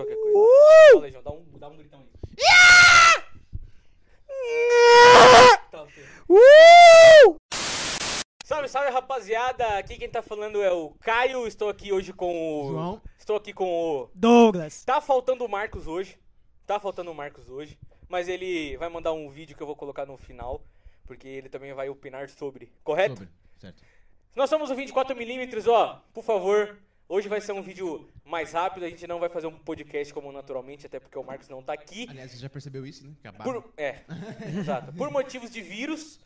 qualquer coisa. Uh! Fala, dá um, dá um gritão aí. Tá, ok. Uh! Salve, salve rapaziada! Aqui quem tá falando é o Caio. Estou aqui hoje com o. João. Estou aqui com o. Douglas. Tá faltando o Marcos hoje. Tá faltando o Marcos hoje. Mas ele vai mandar um vídeo que eu vou colocar no final. Porque ele também vai opinar sobre. Correto? Sobre, certo. Nós somos o 24mm, ó. Por favor. Hoje vai ser um vídeo mais rápido. A gente não vai fazer um podcast como naturalmente, até porque o Marcos não tá aqui. Aliás, você já percebeu isso, né? Por, é, exato. Por motivos de vírus,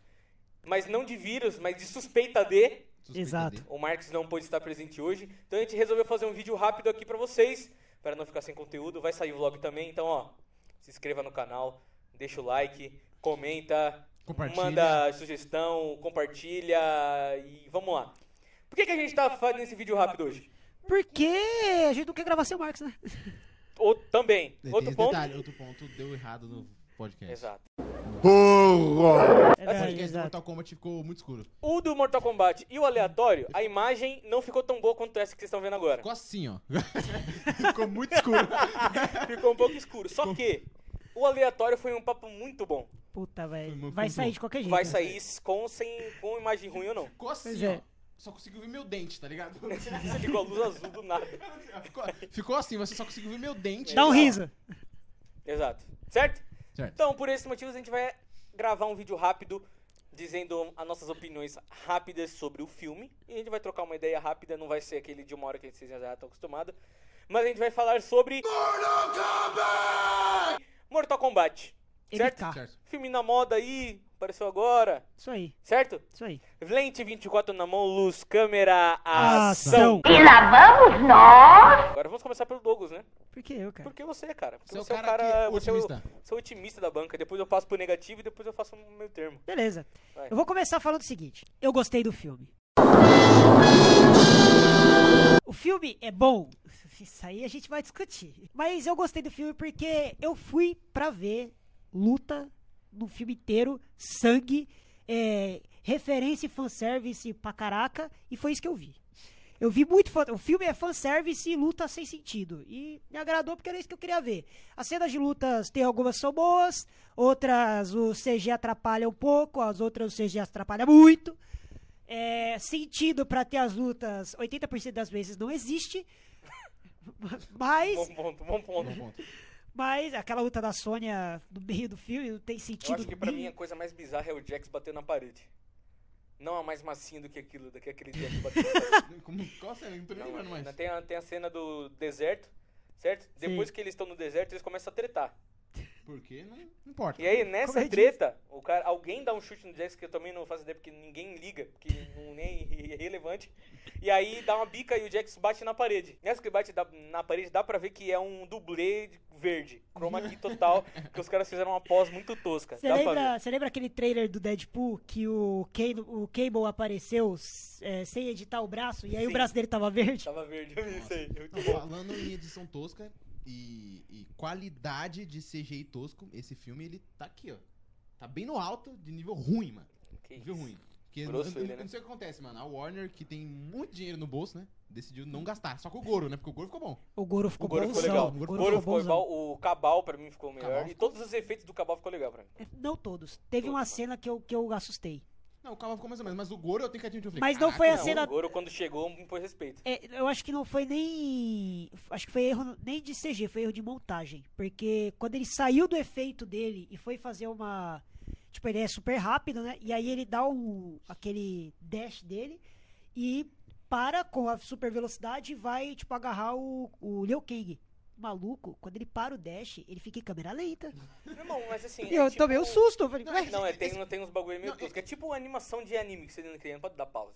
mas não de vírus, mas de suspeita de. suspeita Exato. dele. O Marcos não pôde estar presente hoje. Então a gente resolveu fazer um vídeo rápido aqui pra vocês, para não ficar sem conteúdo. Vai sair vlog também, então ó, se inscreva no canal, deixa o like, comenta, manda sugestão, compartilha e vamos lá. Por que, que a gente tá fazendo esse vídeo rápido hoje? Porque a gente não quer gravar sem o Marcos, né? Ou também, Tem outro esse ponto. detalhe, outro ponto deu errado no podcast. Exato. É O podcast do. Mortal Kombat ficou muito escuro. O do Mortal Kombat e o aleatório, a imagem não ficou tão boa quanto essa que vocês estão vendo agora. Ficou assim, ó. ficou muito escuro. Ficou um pouco escuro. Só que o aleatório foi um papo muito bom. Puta, velho. Muito Vai bom. sair de qualquer jeito. Vai né? sair com, sem, com imagem ruim ou não. Ficou assim, Pois é. ó. Só conseguiu ver meu dente, tá ligado? Você ligou a luz azul do nada. ficou, ficou assim, você só conseguiu ver meu dente. Dá um riso. Exato. Certo? Certo. Então, por esses motivos, a gente vai gravar um vídeo rápido dizendo as nossas opiniões rápidas sobre o filme. E a gente vai trocar uma ideia rápida, não vai ser aquele de uma hora que vocês já estão acostumados. Mas a gente vai falar sobre. Mortal Kombat! Certo? MK. Certo. Filme na moda aí, apareceu agora, Isso aí, certo? isso aí. Lente 24 na mão, luz, câmera, ação. Ação. E lá vamos nós! Agora vamos começar pelo Douglas, né? Por que eu, cara? Porque você, cara. Porque Você é o você é o cara cara. que- você é o, otimista. você é o otimista da banca. Depois eu passo pro negativo e depois eu faço o meu termo. Beleza. Vai. Eu vou começar falando o seguinte. Eu gostei do filme. O filme é bom. Isso aí a gente vai discutir. Mas eu gostei do filme porque eu fui pra ver luta no filme inteiro, sangue, é, referência e fanservice pra caraca, e foi isso que eu vi. Eu vi muito. fan- O filme é fanservice e luta sem sentido. E me agradou porque era isso que eu queria ver. As cenas de lutas tem algumas são boas, outras o CG atrapalha um pouco, as outras o CG atrapalha muito. É, sentido pra ter as lutas, 80% das vezes não existe. Mas, Bom ponto, bom ponto. Bom ponto. Mas aquela luta da Sônia no meio do filme não tem Eu sentido. acho que pra mim a coisa mais bizarra é o Jax bater na parede. Não há mais massinho do que aquilo, do que aquele Jax batendo na parede. Como, qual cena? Não tô nem lembrando mais. tem, a, tem a cena do deserto, certo? Depois que eles estão no deserto, eles começam a tretar. Por quê? Não, não importa. E aí, nessa Como é treta, o cara, alguém dá um chute no Jax que eu também não faço ideia porque ninguém liga, porque não nem é relevante. E aí dá uma bica e o Jax bate na parede. Nessa que bate da- na parede, dá pra ver que é um dublê de verde, chroma key total, que os caras fizeram uma pós muito tosca. Você lembra, lembra aquele trailer do Deadpool que o Cable, o Cable apareceu é, sem editar o braço e aí o Sim. braço dele tava verde? Tava verde, eu vi isso aí. Não, bom. falando em edição tosca e, e qualidade de CGI tosco, esse filme ele tá aqui, ó. Tá bem no alto de nível ruim, mano. Que Nível isso. ruim. Porque Grosso eu- ele, eu né? não sei o que acontece, mano. A Warner, que tem muito dinheiro no bolso, né? Decidiu não gastar. Só com o Goro, né? Porque o Goro ficou bom. O Goro ficou O Goro ficou legal. O O Goro, Goro ficou igual. O Cabal pra mim ficou melhor. Cabal E todos os efeitos do Cabal ficou legal pra mim. É, Não todos. Teve uma Todos, cena que eu, que eu assustei. Não, o Cavalo ficou mais ou menos. Mas o Goro eu tenho que admitir. eu falei, Mas não "Caraca, foi a Não, cena- O Goro quando chegou me impôs respeito. É, eu acho que não foi nem. Acho que foi erro nem de CG, foi erro de montagem. Porque quando ele saiu do efeito dele e foi fazer uma. Tipo, ele é super rápido, né? E aí ele dá um, aquele dash dele e para com a super velocidade e vai, tipo, agarrar o, o Liu Kang. Maluco, quando ele para o dash, ele fica em câmera lenta. Irmão, mas assim. É eu tipo- tomei um susto. Eu falei, Não, ué, Não, é, tem, não tem uns bagulho meio tosco. É tipo animação de anime que você não quer, não pode dar pausa.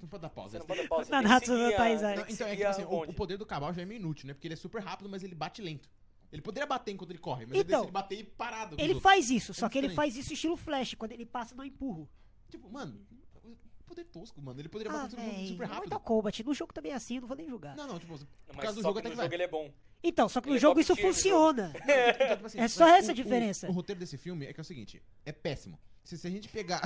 Não pode dar pausa. Você não pode dar pausa. Nanatsu no Taizai. então, é que a assim, o, o poder do Cabal já é meio inútil, né? Porque ele é super rápido, mas ele bate lento. Ele poderia bater enquanto ele corre, mas ele Então, decide bater parado. ele outros. faz isso, só É que ele faz isso estilo flash. Quando ele passa, não empurro. Tipo, mano, poder tosco, mano. Ele poderia Ah, bater todo mundo super rápido. Mortal Kombat. No jogo também é assim, não vou nem julgar. Não, não, tipo, Não, por mas causa do só jogo até no que vai. jogo ele é bom. Então, só que no Ele é jogo top isso no funciona. Tipo assim, É só essa a diferença. O, o roteiro desse filme é que é o seguinte, é péssimo. Se, se a gente pegar.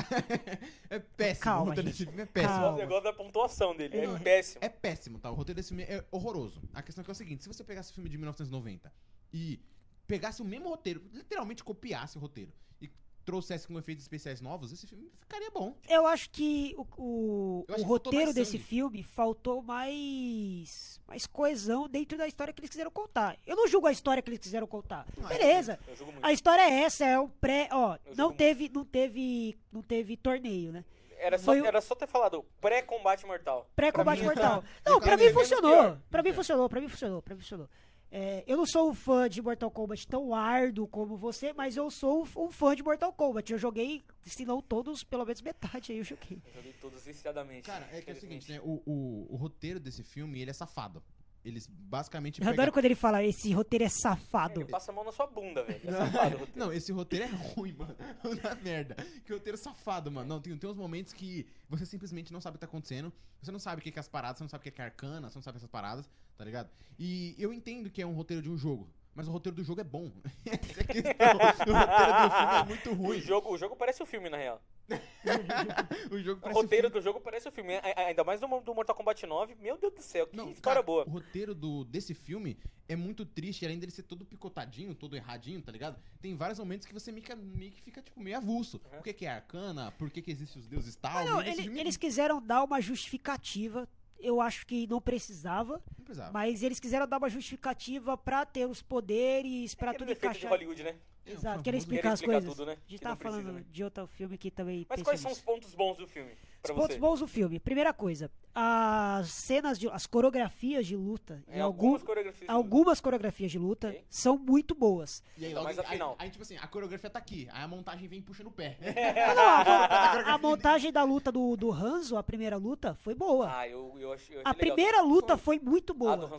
é péssimo. Calma, o roteiro gente. desse filme é péssimo. Calma. O negócio da pontuação dele. É, É. péssimo. É péssimo, tá? O roteiro desse filme é horroroso. A questão é que é o seguinte: se você pegasse o filme de 1990 e pegasse o mesmo roteiro, literalmente copiasse o roteiro e trouxesse com efeitos especiais novos, esse filme ficaria bom. Eu acho que o, o, o que roteiro desse sangue. filme faltou mais, mais coesão dentro da história que eles quiseram contar. Eu não julgo a história que eles quiseram contar. Beleza. Eu jogo muito. A história é essa, é o pré, ó, Eu não teve, não teve, não teve torneio, né? Era só, foi era só ter falado pré-combate mortal. Pré-combate Pra mim, mortal. Não, pra mim menos funcionou. pior. Pra mim funcionou, pra mim funcionou, pra mim funcionou. É, eu não sou um fã de Mortal Kombat tão árduo como você, mas eu sou um, fã de Mortal Kombat. Eu joguei, se não todos, pelo menos metade aí eu joguei. Eu joguei todos viciadamente. Cara, é que é o seguinte, né? O, o, o roteiro desse filme, ele é safado. Eles basicamente Eu pegam- adoro quando ele fala, esse roteiro é Ele safado. passa a mão na sua bunda, velho. É safado o roteiro. Não, esse roteiro é ruim, mano. Na merda. Que roteiro safado, mano. Não, tem, tem uns momentos que você simplesmente não sabe o que tá acontecendo. Você não sabe o que é as paradas, você não sabe o que é arcana, você não sabe essas paradas, tá ligado? E eu entendo que é um roteiro de um jogo. Mas o roteiro do jogo é bom. Essa é a questão. O roteiro do filme é muito O ruim. jogo, o jogo parece o filme, na real. O jogo O roteiro filme. do jogo parece o filme. Ainda mais do, do Mortal Kombat 9. Meu Deus do céu, que Não, história cara, boa. O roteiro do, desse filme é muito triste, além dele ser todo picotadinho, todo erradinho, tá ligado? Tem vários momentos que você meio que, meio que fica, tipo, meio avulso. Uhum. O que, que é arcana? Por que, que existem os deuses tal? Mas não, ele- filme eles quiseram dar uma justificativa. Eu acho que não precisava, não precisava. mas eles quiseram dar uma justificativa pra ter os poderes, pra Aquele tudo defeito de encaixar. Hollywood, né? Exato, querer explicar as coisas. tudo, né? A gente tava não precisa, falando né? de outro filme que também Mas quais são os pontos bons do filme? Os pontos você? bons do filme. Primeira coisa, as cenas de. as coreografias de luta. É, em algumas algum- coreografias. de algumas coreografias de luta Ok. são muito boas. E aí, Não, logo, mas afinal- aí, aí, tipo assim, a coreografia tá aqui, aí a montagem vem puxando o pé. Não, não, a, a montagem da luta do, do Hanzo, a primeira luta, foi boa. Ah, eu, eu achei. eu a achei legal. primeira luta foi muito Ah, boa.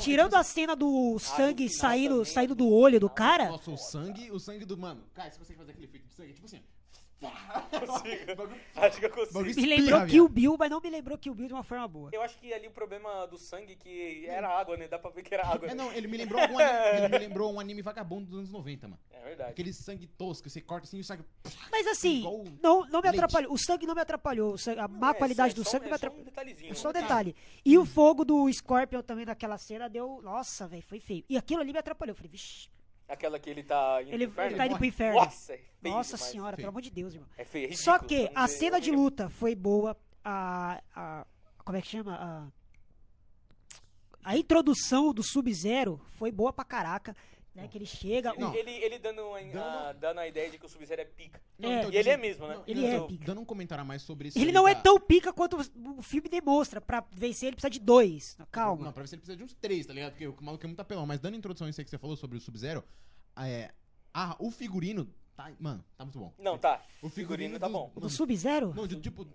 Tirando a cena do sangue final saindo, também, saindo do olho do cara. Nossa, o sangue, o sangue do. Mano, cara, você consegue fazer aquele efeito de sangue? Tipo assim. Acho que eu consigo. bagulho Me lembrou. Kill Bill, mas não me lembrou Kill Bill de uma forma boa. Eu acho que ali o problema do sangue que era água, né? Dá pra ver que era água. É, né? não, ele me lembrou algum anime, ele me lembrou um anime vagabundo dos anos 90, mano. É verdade. Aquele sangue tosco, você corta assim e o sangue. Mas assim, não, não me leite. atrapalhou. O sangue não me atrapalhou. sangue- a Não, má é qualidade só- do é só- sangue não me é só atrapalhou. um detalhezinho. É só um né? detalhe. E o fogo do Scorpion também naquela cena deu. Nossa, velho, foi feio. E aquilo ali me atrapalhou. Eu falei, vixi. Aquela que ele tá indo Ele, pro inferno. ele tá indo pro inferno. Nossa, é feio Nossa demais. senhora, Feio. pelo amor de Deus, irmão. É feio, é Só ridículo, que pra não a cena de luta foi boa. A. a como é que chama? A, a introdução do Sub-Zero foi boa pra caraca. Né, que ele chega. Ele, Não. ele, ele dando, a, Dando- a, dando a ideia de que o Sub-Zero é pica. Não, É. então, E ele é mesmo, né? não, Ele não, é pica. Dando um comentário a mais sobre isso. Ele não é da- tão pica quanto o filme demonstra. Pra vencer ele precisa de dois. Calma. Não, pra ver se ele precisa de uns três, tá ligado? Porque o maluco é muito apelão. Mas dando introdução a isso aí que você falou sobre o Sub-Zero, é. Ah, o figurino. Tá, mano, tá muito bom. Não, tá. O O figurino tá dos- bom. Do mano, Sub-Zero? Não, de, tipo.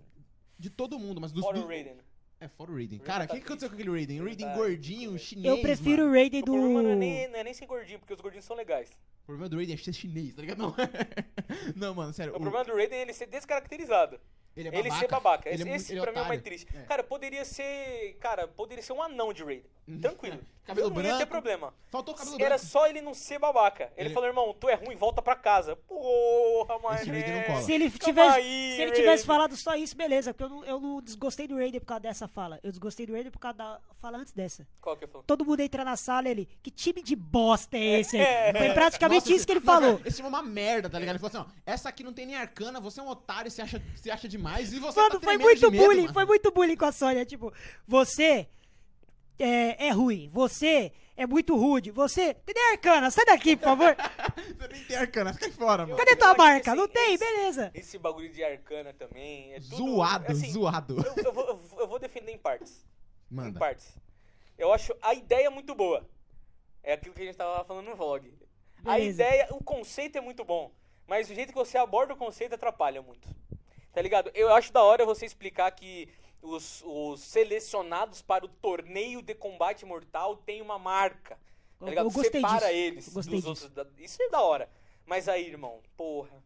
De todo mundo, mas dos. Fora do- o Raiden. É, fora o Raiden. Cara, o tá que, que aconteceu com aquele Raiden? O Raiden Tá gordinho, chinês. Eu prefiro mano. o Raiden O do. problema não é, nem, não é nem ser gordinho, porque os gordinhos são legais. O problema do Raiden é ser chinês, tá ligado? Não, não mano, sério. O, problema do Raiden é ele ser descaracterizado. Ele é Ele ser babaca. Ele Esse, é muito- esse ele é pra mim é o mais triste. É. Cara, poderia ser. Cara, poderia ser um anão de Raiden. Tranquilo. Cabelo não ia ter branco. problema. Faltou o cabelo Era branco. só ele não ser babaca. Ele, Ele- falou, irmão, tu é ruim, volta pra casa. Porra, mas. Não. Se ele tivesse, aí, se ele tivesse falado só isso, beleza. Porque eu não, eu não desgostei do Raiden por causa dessa fala. Eu desgostei do Raiden por causa da fala antes dessa. Qual que eu falo? Todo mundo entra na sala e ele. Que time de bosta é esse? É. Foi praticamente Nossa, isso que ele não, falou. cara, esse é uma merda, tá ligado? Ele falou assim, ó, essa aqui não tem nem arcana, você é um otário, você acha, você acha demais e você Mano, tá foi muito de medo, bullying, mano. foi muito bullying com a Sônia. Tipo, você é, é ruim, você é muito rude, você. Tem arcana, sai daqui, por favor. Você nem tem arcana, sai fora, mano. Cadê tua marca? Não tem, esse- beleza. Esse bagulho de arcana também. É tudo, Zoado, assim, zoado. Eu, eu vou, eu vou- defender em partes. Em Manda. partes. Eu acho a ideia muito boa. É aquilo que a gente tava falando no vlog. A Beleza. ideia, o conceito é muito bom. Mas o jeito que você aborda o conceito atrapalha muito. Tá ligado? Eu acho da hora você explicar que os, os selecionados para o torneio de combate mortal têm uma marca. Tá Eu- ligado? eu gostei Separa disso. eles Eu gostei dos outros. da- Isso é da hora. Mas aí, irmão, porra.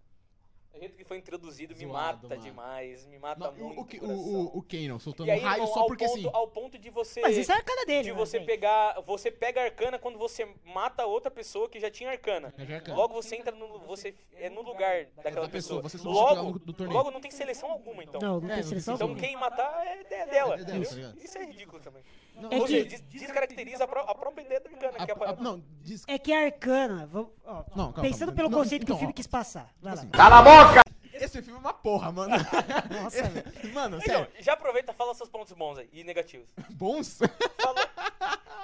O jeito que foi introduzido me Zoado, mata mano. demais, me mata Não, muito o, o, que- o, o, o Kanon soltando aí, raio irmão, só porque ponto, sim. Ao ponto de você... Mas isso é a arcana dele. de né, você pegar... Você pega arcana quando você mata outra pessoa que já tinha arcana. Já tinha arcana. Logo você entra no... Você é no lugar daquela Da pessoa, você Logo, do torneio. logo não tem seleção alguma, então. Não, não É, tem não seleção Então alguma. quem matar é, é dela, É dela, entendeu? tá ligado? Isso é ridículo também. Não, É Ou que- seja, des- descaracteriza a, pró- a própria ideia da arcana, a- que é a a- não, diz, É que a arcana, vamos, ó, Não, calma, pensando calma. pelo Não, conceito que o filme ó. quis passar. Vai lá. assim, Cala a boca! esse filme é uma porra, mano. Nossa. Mano, Então, sério, já aproveita e fala seus pontos bons aí, e negativos. bons?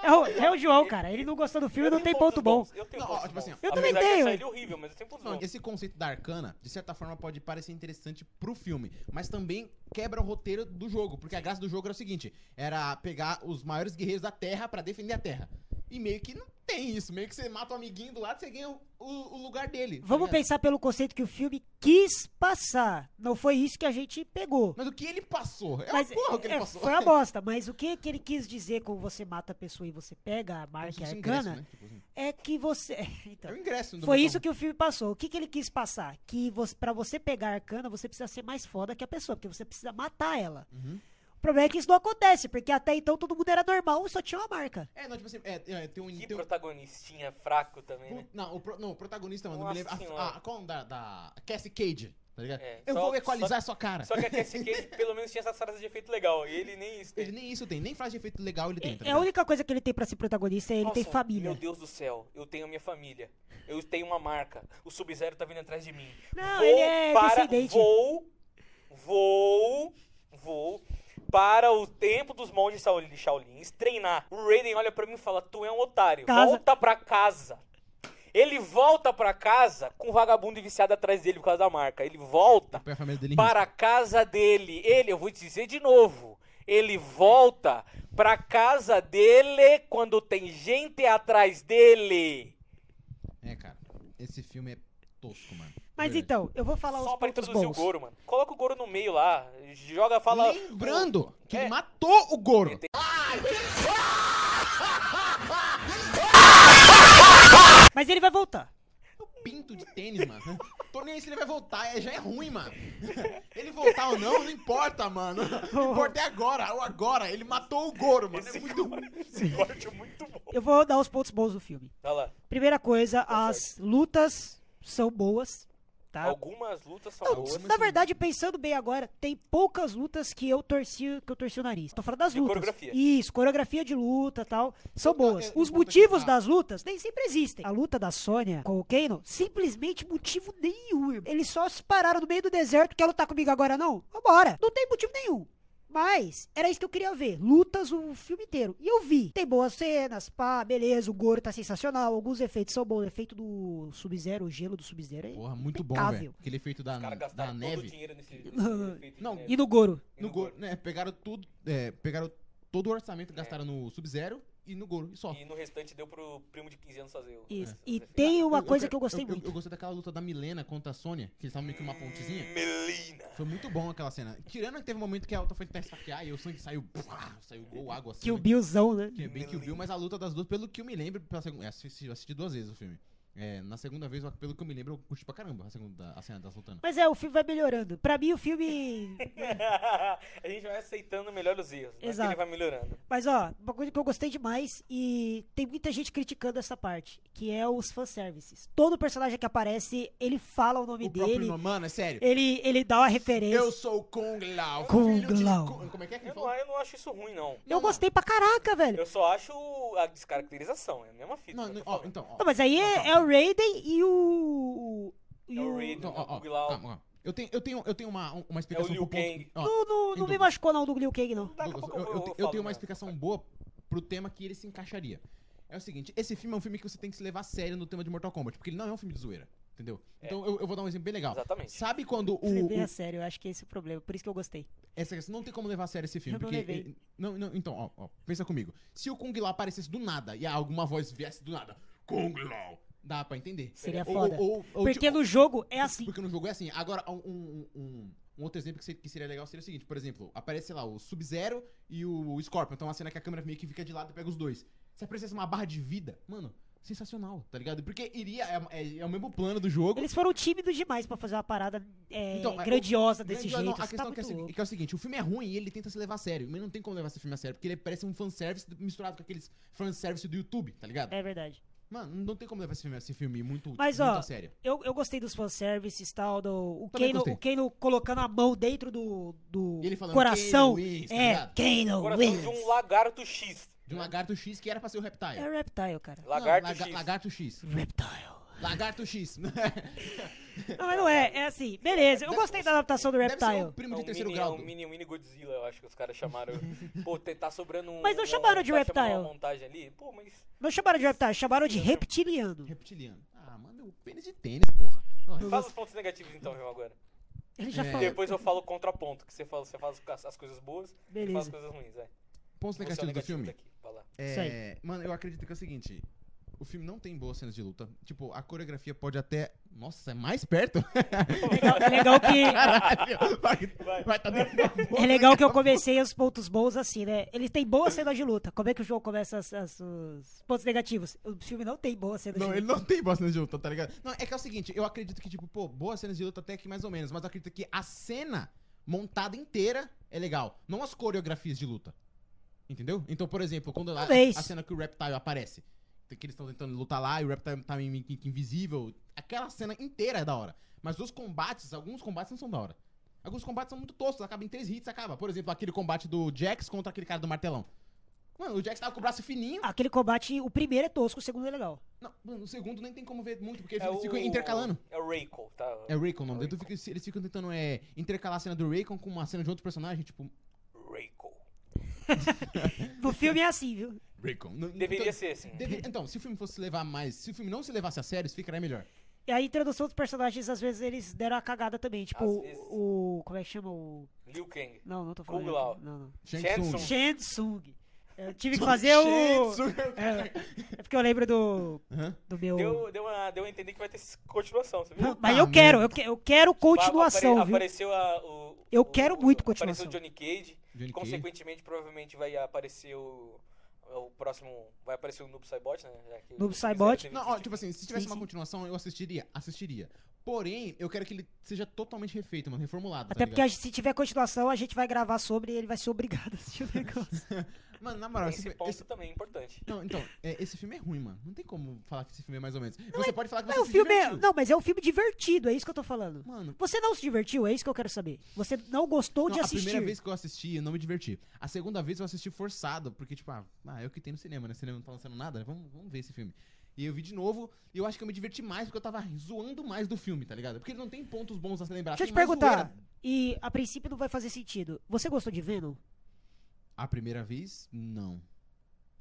É o, é o João, cara. Ele não gostou do filme e não tem ponto bom. Eu tenho Não, tipo assim. Eu também tenho. ele horrível, mas eu tenho pontos Não, bons. esse conceito da arcana, de certa forma, pode parecer interessante pro filme, mas também quebra o roteiro do jogo, porque a graça do jogo era o seguinte, era pegar os maiores guerreiros da Terra pra defender a Terra. E meio que não tem isso, meio que você mata o amiguinho do lado, você ganha o, o- o lugar dele. tá Vamos ligado? pensar pelo conceito que o filme quis passar. Não foi isso que a gente pegou. Mas o que ele passou? É Mas uma porra que ele é, passou. foi uma bosta, mas o que, que ele quis dizer quando você mata a pessoa e você pega a marca e a fosse um ingresso, arcana né? Tipo assim. é que você. Então, É o ingresso foi botão. isso que o filme passou. O que, que ele quis passar? Que você, pra você pegar a arcana, você precisa ser mais foda que a pessoa, porque você precisa matar ela. Uhum. O problema é que isso não acontece, porque até então todo mundo era normal e só tinha uma marca. É, não, tipo assim, é, é, tem um... Que tem um- protagonistinha fraco também, né? o- não, o, pro- não, o protagonista, mano, Nossa me lembra... senhora. A, a, qual é da, da... Cassie Cage, tá ligado? É, Eu só- vou equalizar só- a sua cara. Só que a Cassie Cage pelo menos tinha essas frases de efeito legal, e ele nem isso tem. Ele nem isso tem, nem frase de efeito legal ele tem, tá É a única coisa que ele tem pra ser protagonista é ele Nossa, tem família. Meu Deus do céu, eu tenho a minha família. Eu tenho uma marca. O Sub-Zero tá vindo atrás de mim. Não, vou ele é para, descendente. Vou, vou, vou para o templo dos monges Shaolin- Shaolins treinar. O Raiden olha pra mim e fala: Tu é um otário. Casa. Volta pra casa. Ele volta pra casa com o vagabundo e viciado atrás dele por causa da marca. Ele volta para a casa dele. Ele, eu vou te dizer de novo, ele volta pra casa dele quando tem gente atrás dele. É, cara, esse filme é tosco, mano. Mas Verdade. então, eu vou falar Só os pra pontos introduzir bons. o Goro, mano. Coloca o Goro no meio lá, joga, fala... Lembrando que É. ele matou o Goro. Mas ele vai voltar. Pinto de tênis, mano. Tô nem aí se ele vai voltar, é, já é ruim, mano. Ele voltar ou não, não importa, mano. Não importa é agora, o agora. Ele matou o Goro, mano. Esse, É muito ruim. esse corte é muito bom. Eu vou dar os pontos bons do filme. Olha lá. Primeira coisa, Tá as lutas são boas, tá? Algumas lutas são Não, boas. na verdade, pensando bem agora, tem poucas lutas que eu torci, que eu torci o nariz. Tô falando das De lutas. coreografia. Isso, coreografia de luta tal, são Eu- boas. eu Os motivos das lutas nem sempre existem. A luta da Sônia com o Kano, simplesmente motivo nenhum. irmão. Eles só se pararam no meio do deserto, quer lutar comigo agora não? Vambora. Não tem motivo nenhum. Mas era isso que eu queria ver. Lutas o filme inteiro. E eu vi. Tem boas cenas, pá, beleza. O Goro tá sensacional. Alguns efeitos são bons. O efeito do Sub-Zero, o gelo do Sub-Zero é Porra, muito bom, impecável. velho. Aquele efeito da, Os caras da gastaram todo o neve. dinheiro nesse, nesse Não, neve. E no Goro. E No no Goro, né? Pegaram tudo. é, pegaram todo o orçamento, gastaram no Sub-Zero e no Goro. E só. E no restante deu pro primo de 15 anos fazer o... Isso. os E tem uma Eu- coisa eu- que eu gostei eu, muito. Eu, gostei daquela luta da Milena contra a Sônia, que eles estavam meio que uma pontezinha. Melina. Foi muito bom aquela cena. Tirando que teve um momento que a outra foi tentar esfaquear e o sangue saiu. saiu gol, água assim. Que o Billzão, né? Que é bem que o Bill, mas a luta das duas, pelo que eu me lembro, pela segunda, é, assisti, eu assisti duas vezes o filme. É, na segunda vez, pelo que eu me lembro, eu curti pra caramba a, segunda, a cena das lutando. Mas é, o filme vai melhorando. Pra mim, o filme. a gente vai aceitando melhor os erros. Mas Exato. ele vai melhorando. Mas, ó, uma coisa que eu gostei demais e tem muita gente criticando essa parte, que é os fanservices. Todo personagem que aparece, ele fala o nome O próprio dele, nome, mano, é sério. ele, ele dá uma referência. Eu Eu, sou o Kung Lao. Kung de Lao. Kung- Como é que é que ele Eu não, eu não acho isso ruim, não. gostei pra caraca, velho. Eu só acho a descaracterização. É a mesma fita. Não, eu não, ó, então, ó. Não, mas aí é, é o Raiden e o. E É o o. Raiden. Então, ó, ó, calma, ó. Eu tenho, eu tenho, eu tenho uma, uma explicação É Liu pro ponto- Kang. ó, Não, não, não me machucou não do Liu Kang, não. Douglas, eu, eu, eu eu tenho uma mesmo. explicação boa pro tema que ele se encaixaria. É o seguinte, esse filme é um filme que você tem que se levar a sério no tema de Mortal Kombat, porque ele não é um filme de zoeira, entendeu? É. Então eu, eu vou dar um exemplo bem legal. Exatamente. Sabe quando o, Levei o- a sério, eu acho que esse é o problema, por isso que eu gostei. essa questão não tem como levar a sério esse filme, Eu não porque levei. ele- não, não, então, ó, ó, pensa comigo. Se o Kung Lao aparecesse do nada e alguma voz viesse do nada, Kung Lao, dá pra entender. Seria Ou- foda. ou- ou, Porque tipo, no jogo é assim. Porque no jogo é assim. Agora, um, um- um- outro exemplo que, se- que seria legal seria o seguinte: por exemplo, aparece, sei lá, o Sub-Zero e o Scorpion. Então, uma cena que a câmera meio que fica de lado e pega os dois. Se aparecesse uma barra de vida, mano, sensacional, tá ligado? Porque iria. É, é- é o mesmo plano do jogo. Eles foram tímidos demais pra fazer uma parada é, Então, é, grandiosa o- desse grandioso, jeito. não, a Você tá questão que é, que é o seguinte: o filme é ruim e ele tenta se levar a sério. Mas não tem como levar esse filme a sério, porque ele parece um fanservice misturado com aqueles fanservice do YouTube, tá ligado? É verdade. Mano, não tem como levar esse filme, esse filme muito, Mas, muito ó, a sério. Eu, eu gostei dos fanservices e tal, do, o, Também Kano, gostei. o Kano colocando a mão dentro do, do E ele falando, coração. "Kano wins", tá é, ligado? Kano Coração wins. de um lagarto X. De um lagarto X que era pra ser o Reptile. É Reptile, cara. Lagarto Não, laga- X. Lagarto X. Reptile. Lagarto X. Não, mas não é, é assim, beleza. Eu gostei da adaptação do Deve ser Reptile. o primo É de um terceiro mini, grau. é um mini, um mini Godzilla, eu acho que os caras chamaram. Pô, tá sobrando um. Mas não um- chamaram de tá Reptile. Uma montagem ali. Pô, mas. Não chamaram de Reptile, chamaram de Reptiliano. Reptiliano. Ah, manda o pênis de tênis, porra. Não, Fala os pontos negativos então, João, agora. Ele já É. falou. Depois eu falo o contraponto, que você fala, você fala as, as coisas boas e fala as Beleza. coisas ruins. Pontos é o negativos do filme. daqui, É, mano, eu acredito que é o seguinte. O filme não tem boas cenas de luta. Tipo, a coreografia pode até. Nossa, é mais perto? Legal, é legal que. Caralho! Vai, Vai. vai tá dentro. É legal que eu comecei os pontos bons assim, né? Ele tem boas cenas de luta. Como é que o jogo começa as- as- os pontos negativos? O filme não tem boas cenas Não, de ele luta. não tem boas cenas de luta, tá ligado? Não, é que é o seguinte, eu acredito que, tipo, pô, boas cenas de luta até que mais ou menos, mas eu acredito que a cena montada inteira é legal. Não as coreografias de luta. Entendeu? Então, por exemplo, quando a, a cena que o Reptile aparece, que eles estão tentando lutar lá e o Reptile tá meio que invisível, aquela cena inteira é da hora. Mas os combates, alguns combates não são da hora. Alguns combates são muito toscos, acaba em três hits, acaba. Por exemplo, aquele combate do Jax contra aquele cara do martelão. Mano, o Jax tava com o braço fininho. Aquele combate, o primeiro é tosco, o segundo é legal. Não, mano, o segundo nem tem como ver muito, porque É eles ficam intercalando. É o Reiko, tá? É o Raycon o nome É. Tu fica- Eles ficam tentando é, intercalar a cena do Raycon com uma cena de outro personagem, tipo. Reiko. No filme é assim, viu? Raycon. Não- Deveria então, ser assim. deve- então, se o filme fosse levar mais. Se o filme não se levasse a sério, isso ficaria melhor. E a introdução dos personagens, às vezes, eles deram a cagada também. Tipo, Às o, vezes. o- Como é que chama o. Liu Kang. Não, não tô falando. Kung Lao. Não, não. Shang Shang Tsung. Tsung. Shensung. Eu tive que fazer o. Shang Tsung. É, é porque eu lembro do. Do meu. Deu, deu, a, deu a entender que vai ter continuação, você viu? Mas Ah, eu quero, eu, que- eu quero continuação, Apare- viu? Apareceu a, o, Eu o- quero muito Apareceu continuação. o Johnny Cage. Johnny Cage. Consequentemente, provavelmente vai aparecer o. O próximo. Vai aparecer o Noob Saibot, né? Já que Noob Saibot. Não, ó, tipo assim, se tivesse Sim, uma sim. continuação, eu assistiria. Assistiria. Porém, eu quero que ele seja totalmente refeito, mano, reformulado. Até tá porque a gente- se tiver continuação, a gente vai gravar sobre e ele vai ser obrigado a assistir o negócio. Mano, na moral, Esse esse, ponto esse- também é importante. Não, então, é, esse filme é ruim, mano. Não tem como falar que esse filme é mais ou menos. Você pode falar que Mas você o se filme é, divertiu. não, mas é um filme divertido, é isso que eu tô falando. Mano, Você não se divertiu, é isso que eu quero saber. Você não gostou Não, de a assistir. primeira vez que eu assisti, eu não me diverti. A segunda vez eu assisti forçado, porque, tipo, ah, ah, é o que tem no cinema, né? O cinema não tá lançando nada, né? Vamos, vamos ver esse filme. E eu vi de novo, e eu acho que eu me diverti mais porque eu tava zoando mais do filme, tá ligado? Porque ele não tem pontos bons a se lembrar. Deixa eu te perguntar, zoeira. e a princípio não vai fazer sentido. Você gostou de Venom? A primeira vez, não.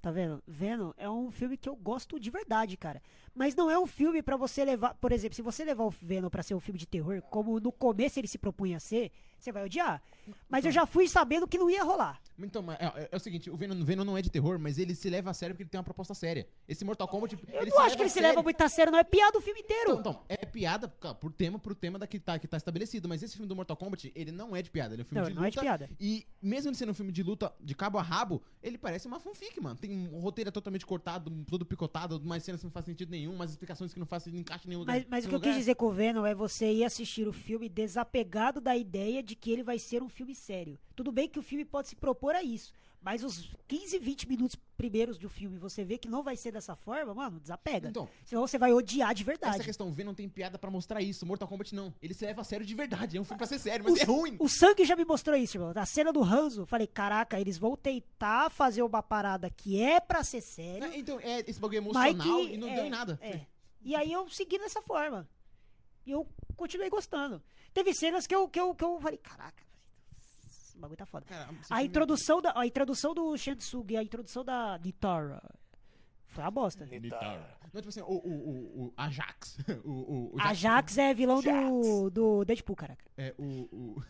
Tá vendo? Venom é um filme que eu gosto de verdade, cara. Mas não é um filme pra você levar. Por exemplo, se você levar o Venom pra ser um filme de terror, como no começo ele se propunha a ser, você vai odiar. Mas eu já fui sabendo que não ia rolar. Então, mas é, é- é o seguinte, o Venom, Venom não é de terror, mas ele se leva a sério porque ele tem uma proposta séria. Esse Mortal Kombat, Eu ele não acho que ele se leva muito a sério, não. É piada o filme inteiro. Então, então, é piada cara, por tema, pro tema da que tá, que tá estabelecido. Mas esse filme do Mortal Kombat, ele não é de piada, ele é um filme não, de não é luta. de piada. E mesmo ele sendo um filme de luta de cabo a rabo, ele parece uma fanfic, mano. Tem um roteiro totalmente cortado, todo picotado, umas cenas que não fazem sentido nenhum, umas explicações que não fazem encaixe nenhum. Mas, mas o que eu quis dizer com o Venom é você ir assistir o filme desapegado da ideia de que ele vai ser um filme sério. Tudo bem que o filme pode se propor a isso, mas os 15, 20 minutos primeiros do filme você vê que não vai ser dessa forma, mano, desapega. Então, Senão você vai odiar de essa verdade. questão, o Venom tem piada pra mostrar isso. Mortal Kombat não. Ele se leva a sério de verdade. É um filme pra ser sério, mas é ruim. O sangue já me mostrou isso, irmão. A cena do Hanzo, falei, caraca, eles vão tentar fazer uma parada que é pra ser sério, É, Então, é esse bagulho mas emocional que- e não é, deu em nada. É. E aí eu segui dessa forma. E eu continuei gostando. Teve cenas que eu, que eu, que eu falei, caraca, esse bagulho tá foda. Cara, A filme- introdução, da, a introdução do Shansung e a introdução da Nitara foi uma bosta. Nitar. Não, tipo assim, o, o, o, o Ajax. O, o, o Ajax é vilão do, Jax. do Deadpool, caraca. É, o, o,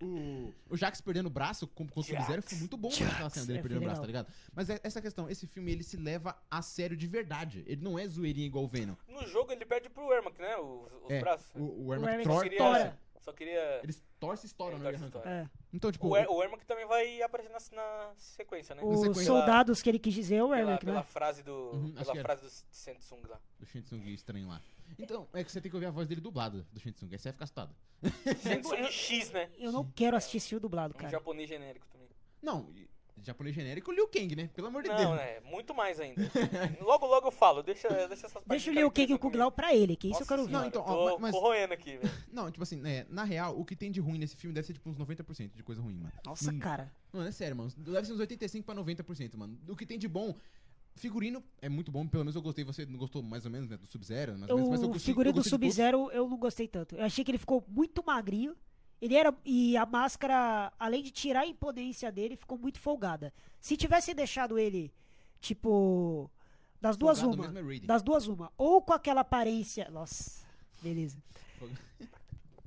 o, o Jax perdendo o braço com- contra o. Sub-Zero foi muito bom Jax, aquela cena dele é, perdendo o braço, tá ligado? Mas é- essa questão, esse filme ele se leva a sério de verdade. Ele não é zoeirinha igual o Venom. No jogo ele perde pro Ermac, né? Os, os É, braços. o, o O Ermac Ermac torce. Tora. Só queria. Eles torcem e estouram, Ele né? torce. É. Então, tipo, O, er o Ermac também vai aparecer na, na sequência, né? Os sequência. soldados que ele quis dizer é o Pela, Ermac, pela né? frase do. Uhum, pela era. frase do Sensung lá. do Shinsung estranho lá. Então, é que você tem que ouvir a voz dele dublada do Shinsung, aí você vai ficar assustado. Sensung X, né? Eu não quero assistir esse filme dublado, Um cara. japonês genérico também. Não, e- japonês genérico, Liu Kang, né? Pelo amor de Não, Deus. né? Muito mais ainda. logo, logo eu falo. Deixa, deixa essas partes Deixa o Liu Kang e o Kung Lao pra ele, que isso eu quero Nossa ver. Não, então, eu ó, tô mas- corroendo aqui, velho. Não, tipo assim, é, na real, o que tem de ruim nesse filme deve ser tipo uns 90% de coisa ruim, mano. Nossa, Hum. cara. Mano, é sério, mano. Deve ser uns 85 pra 90%, mano. O que tem de bom. Figurino é muito bom, pelo menos eu gostei. Você não gostou mais ou menos, né? Do Sub-Zero, menos, mas eu O gostei- figurino eu do gostei todos. Sub-Zero eu não gostei tanto. Eu achei que ele ficou muito magrinho. Ele era. E a máscara, além de tirar a imponência dele, ficou muito folgada. Se tivesse deixado ele, tipo. Das duas Folgado uma. é. Das duas uma. Ou com aquela aparência. Nossa, beleza.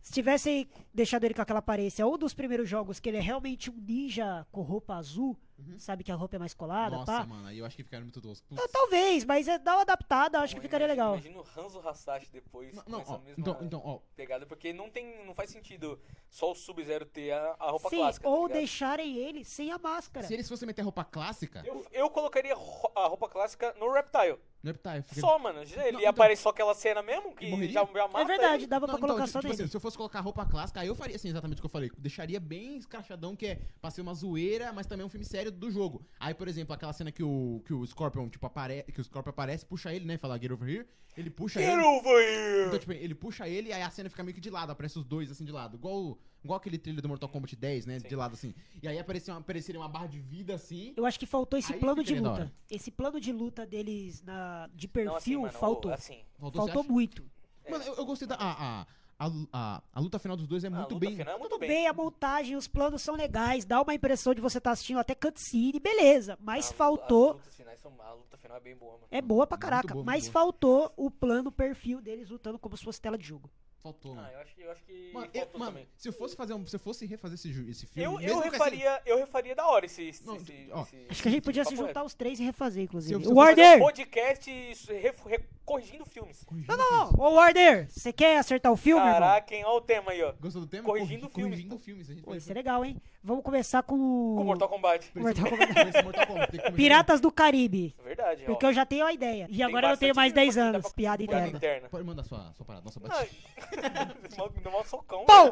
Se tivesse deixado ele com aquela aparência, ou dos primeiros jogos, que ele é realmente um ninja com roupa azul, sabe que a roupa é mais colada, Nossa, pá. mano, aí eu acho que ficaram muito toscos. Ah. Talvez, mas é dar uma adaptada, acho que ficaria imagina- legal. Imagina o Hanzo Hasashi depois Não, com não, essa ó, mesma então, então, ó, pegada, porque não tem, não faz sentido só o Sub-Zero ter a, a roupa Sim, clássica. tá ou ligado? deixarem ele sem a máscara. se eles fossem meter roupa clássica, eu, eu colocaria a roupa clássica no Reptile. no Reptile fica... Só, mano. Ele Não, ia então- aparecer só aquela cena mesmo, que morreria? já, já mata É verdade, dava Não, pra colocar então, só tipo nele. assim, se eu fosse colocar roupa clássica, aí eu faria assim, exatamente o que eu falei. Deixaria bem escrachadão, que é pra ser uma zoeira, mas também um filme sério do jogo. Aí, por exemplo, aquela cena que o, que o Scorpion, tipo, aparece, que o Scorpion aparece, puxa ele, né, fala get over here, ele puxa Get ele. over here! Então, tipo, ele puxa ele e aí a cena fica meio que de lado, aparece os dois assim de lado. Igual, igual aquele trilho do Mortal Kombat 10, né? Sim. De lado assim. E aí aparecia uma, apareceria uma barra de vida assim. Eu acho que faltou esse Aí plano de luta. Esse plano de luta deles na, de Não, perfil assim, mano, faltou. assim, Faltou, faltou muito. Mano, eu, eu gostei da. A, a, a, a, a luta final dos dois é a muito luta bem. final é muito Tudo bem. bem, a montagem, os planos são legais, dá uma impressão de você estar assistindo até cutscene, beleza. Mas A faltou. São, a luta final é bem boa, mano. É boa pra Muito caraca, boa, muito mas boa. faltou o plano perfil deles lutando como se fosse tela de jogo. Faltou, Ah, mano. eu acho, que- eu acho que Mano, eu- faltou mano, também. se eu fosse fazer um, se eu fosse refazer esse, esse filme, Eu, eu, essa- refaria, eu refaria da hora esse. esse, Não, esse- ó, esse- Acho que a gente podia se juntar reto. os três e refazer, inclusive. Se eu- se o fazer Warder! Podcast re- re- corrigindo filmes. Corrigindo Não, não, filmes. ô Warder, você quer acertar o filme, irmão? Caraca, hein? Olha o tema aí, ó. Gostou do tema? Corrigindo Corri- filmes, Corrigindo pô. filmes. A gente Pô, isso é legal, hein? Vamos começar com. Com Mortal Kombat. Mortal Kombat. Mortal Kombat. Piratas do Caribe. Verdade, Porque ó. eu já tenho a ideia. E Tem agora eu tenho mais filme 10 pra- dá anos. pra- Piada interna. interna. Pode mandar sua, sua parada. Nossa, Não, bate. no mal socão. Velho.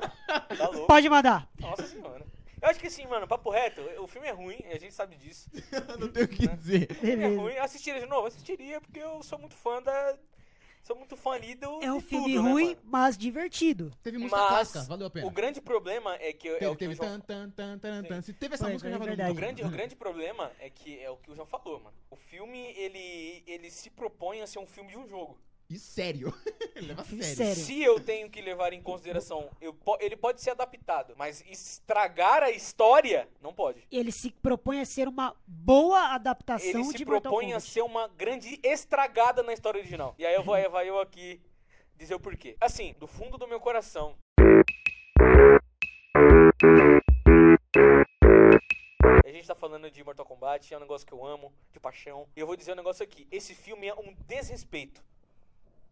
Tá louco. pode mandar. Nossa senhora. Eu acho que assim, mano, papo reto, o filme é ruim, a gente sabe disso. não tenho o que dizer. O filme é ruim, assistiria de novo? Assistiria, porque eu sou muito fã da. Sou muito fã ali do. É um filme tudo, né, ruim, mano? mas divertido. Teve música Mas clássica, valeu a pena. o grande problema é que. é Teve, o que teve o João tan, tan, tan, tan, tan. Se teve essa Foi, música, é já valeu verdade. O grande, o grande problema é que é o que o João falou, mano. O filme, ele, ele se propõe a ser um filme de um jogo. E sério. Leva sério. sério. Se eu tenho que levar em consideração, eu ele pode ser adaptado, mas estragar a história, não pode. Ele se propõe a ser uma boa adaptação Ele se de Mortal propõe a ser uma grande estragada na história original. E aí eu vou, aí vai eu aqui dizer o porquê. Assim, do fundo do meu coração. A gente tá falando de Mortal Kombat, é um negócio que eu amo, de paixão. E eu vou dizer um negócio aqui. Esse filme é um desrespeito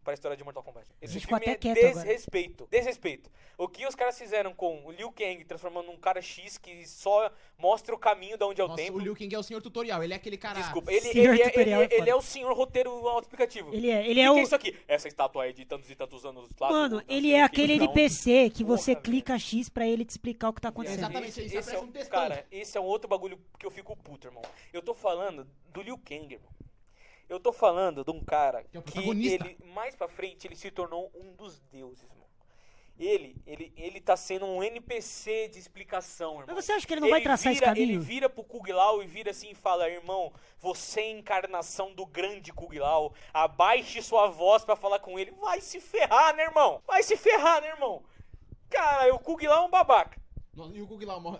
para a história de Mortal Kombat. Esse gente filme é até quieto agora. desrespeito. Desrespeito. O que os caras fizeram com o Liu Kang transformando num cara X que só mostra o caminho de onde é o Nossa, templo. o Liu Kang é o senhor tutorial. Ele é aquele cara... Desculpa, ele, ele, é, ele, tutorial é ele é o senhor roteiro autoexplicativo. Ele é, ele O que, é é isso aqui? Essa estátua aí de tantos e tantos anos lá. Mano, do- ele é aquele onde. NPC que você Porra, clica X pra ele te explicar o que tá acontecendo. Exatamente, esse, isso esse é parece um um. Cara, esse é um outro bagulho que eu fico puto, irmão. Eu tô falando do Liu Kang, irmão. Eu tô falando de um cara Que é que ele, mais pra frente, ele se tornou um dos deuses, irmão. Ele, ele, ele tá sendo um NPC de explicação, irmão. Mas você acha que ele não vai traçar esse vira- caminho? Ele vira pro Kung Lao e vira assim e fala, irmão, você é a encarnação do grande Kung Lao, abaixe sua voz pra falar com ele. Vai se ferrar, né, irmão? Vai se ferrar, né, irmão? Cara, o Kung Lao é um babaca. E o Kung Lao morre...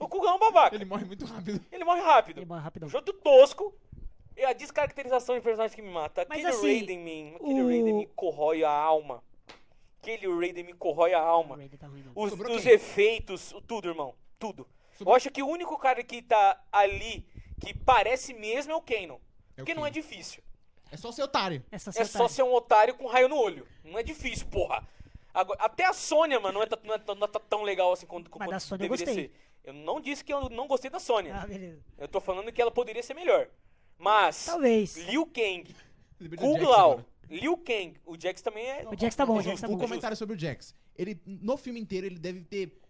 O Kung Lao é um babaca. Ele morre muito rápido. Ele morre rápido. Ele morre rapidão. Jogo tosco. E a descaracterização de personagem que me mata. Mas Aquele assim, Raiden, man, aquele o- Raiden me corrói a alma. Aquele Raiden me corrói a alma. Tá. Os, Sobrou os efeitos, tudo, irmão. Tudo. Eu acho que o único cara que tá ali que parece mesmo é o Kano. Porque não é difícil. É só ser otário. Essa É só ser um otário com raio no olho. Não é difícil, porra. Agora, até a Sônia, mano, não é, tá- não é tão- não tá tão legal assim quanto, Mas quanto da Sônia eu gostei. ser. Eu não disse que eu não gostei da Sônia. Ah, beleza. Eu tô falando que ela poderia ser melhor. Mas, Talvez. Liu Kang, Kuglau, agora. Liu Kang, o Jax também é... O Jax tá bom, o Jax tá Um bom. comentário sobre o Jax. Ele, no filme inteiro, ele deve ter